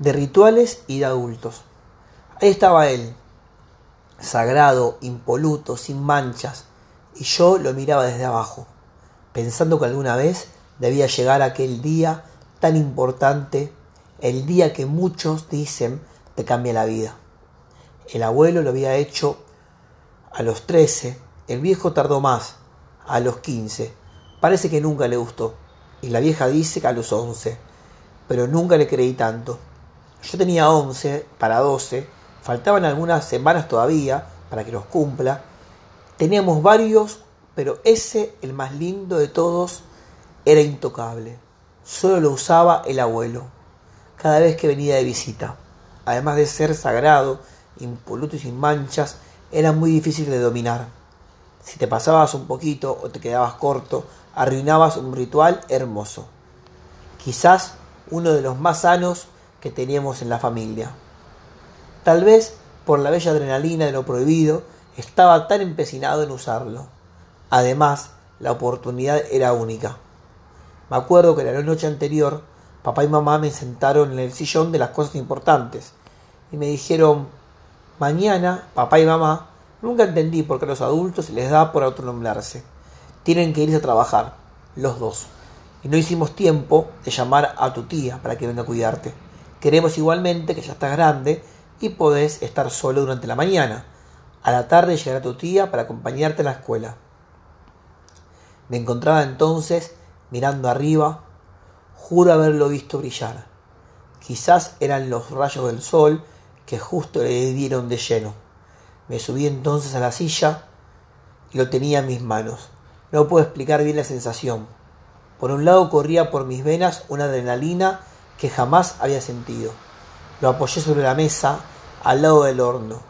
de rituales y de adultos. Ahí estaba él, sagrado, impoluto, sin manchas, y yo lo miraba desde abajo, pensando que alguna vez debía llegar aquel día tan importante, el día que muchos dicen te cambia la vida. El abuelo lo había hecho a los 13, el viejo tardó más, a los 15. Parece que nunca le gustó. Y la vieja dice que a los 11. Pero nunca le creí tanto. Yo tenía 11 para 12. Faltaban algunas semanas todavía para que los cumpla. Teníamos varios, pero ese, el más lindo de todos, era intocable. Solo lo usaba el abuelo, cada vez que venía de visita. Además de ser sagrado, impoluto y sin manchas, era muy difícil de dominar. Si te pasabas un poquito o te quedabas corto, arruinabas un ritual hermoso. Quizás uno de los más sanos que teníamos en la familia. Tal vez por la bella adrenalina de lo prohibido, estaba tan empecinado en usarlo. Además, la oportunidad era única. Me acuerdo que la noche anterior, papá y mamá me sentaron en el sillón de las cosas importantes y me dijeron, mañana, papá y mamá, nunca entendí por qué a los adultos les da por autonombrarse. Tienen que irse a trabajar, los dos. Y no hicimos tiempo de llamar a tu tía para que venga a cuidarte. Queremos igualmente que ya estás grande y podés estar solo durante la mañana. A la tarde llegará tu tía para acompañarte a la escuela. Me encontraba entonces mirando arriba, juro haberlo visto brillar. Quizás eran los rayos del sol que justo le dieron de lleno. Me subí entonces a la silla y lo tenía en mis manos. No puedo explicar bien la sensación. Por un lado corría por mis venas una adrenalina que jamás había sentido. Lo apoyé sobre la mesa, al lado del horno,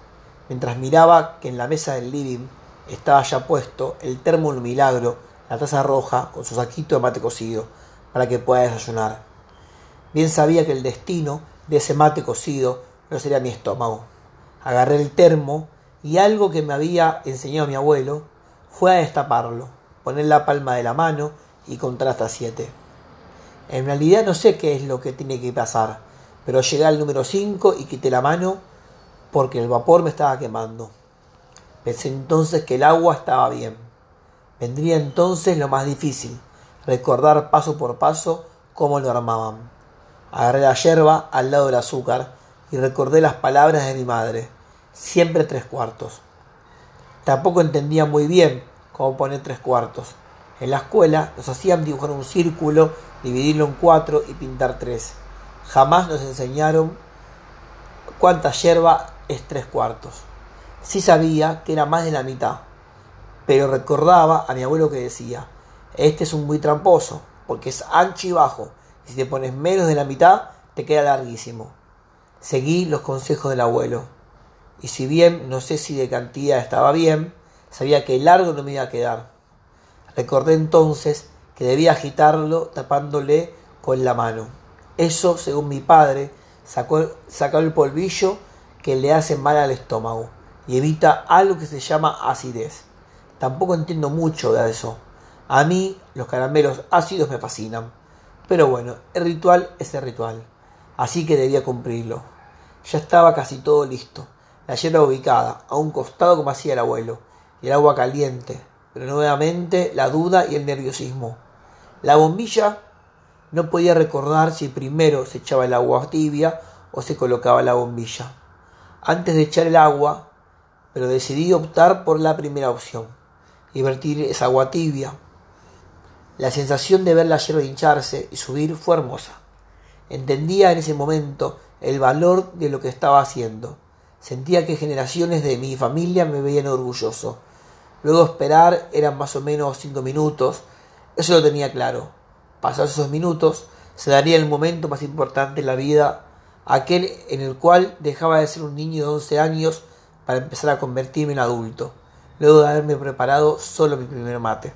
mientras miraba que en la mesa del living estaba ya puesto el termo milagro, la taza roja con su saquito de mate cocido, para que pueda desayunar. Bien sabía que el destino de ese mate cocido no sería mi estómago. Agarré el termo y algo que me había enseñado mi abuelo fue a destaparlo, poner la palma de la mano y contar hasta siete. En realidad no sé qué es lo que tiene que pasar, pero llegué al número cinco y quité la mano porque el vapor me estaba quemando. Pensé entonces que el agua estaba bien. Vendría entonces lo más difícil, recordar paso por paso cómo lo armaban. Agarré la yerba al lado del azúcar y recordé las palabras de mi madre, siempre tres cuartos. Tampoco entendía muy bien cómo poner tres cuartos. En la escuela nos hacían dibujar un círculo, dividirlo en cuatro y pintar tres. Jamás nos enseñaron cuánta yerba es tres cuartos. Sí sabía que era más de la mitad, pero recordaba a mi abuelo que decía, este es un muy tramposo, porque es ancho y bajo, y si te pones menos de la mitad, te queda larguísimo. Seguí los consejos del abuelo, y si bien no sé si de cantidad estaba bien, sabía que largo no me iba a quedar. Recordé entonces que debía agitarlo tapándole con la mano. Eso, según mi padre, sacó, el polvillo que le hace mal al estómago y evita algo que se llama acidez. Tampoco entiendo mucho de eso. A mí los caramelos ácidos me fascinan. Pero bueno, el ritual es el ritual. Así que debía cumplirlo. Ya estaba casi todo listo. La hierba ubicada, a un costado como hacía el abuelo, y el agua caliente, pero nuevamente la duda y el nerviosismo. La bombilla no podía recordar si primero se echaba el agua tibia o se colocaba la bombilla antes de echar el agua, pero decidí optar por la primera opción y vertir esa agua tibia. La sensación de ver la hierba hincharse y subir fue hermosa. Entendía en ese momento el valor de lo que estaba haciendo. Sentía que generaciones de mi familia me veían orgulloso. Luego esperar eran más o menos cinco minutos. Eso lo tenía claro. Pasados esos minutos, se daría el momento más importante en la vida aquel en el cual dejaba de ser un niño de 11 años para empezar a convertirme en adulto, luego de haberme preparado solo mi primer mate.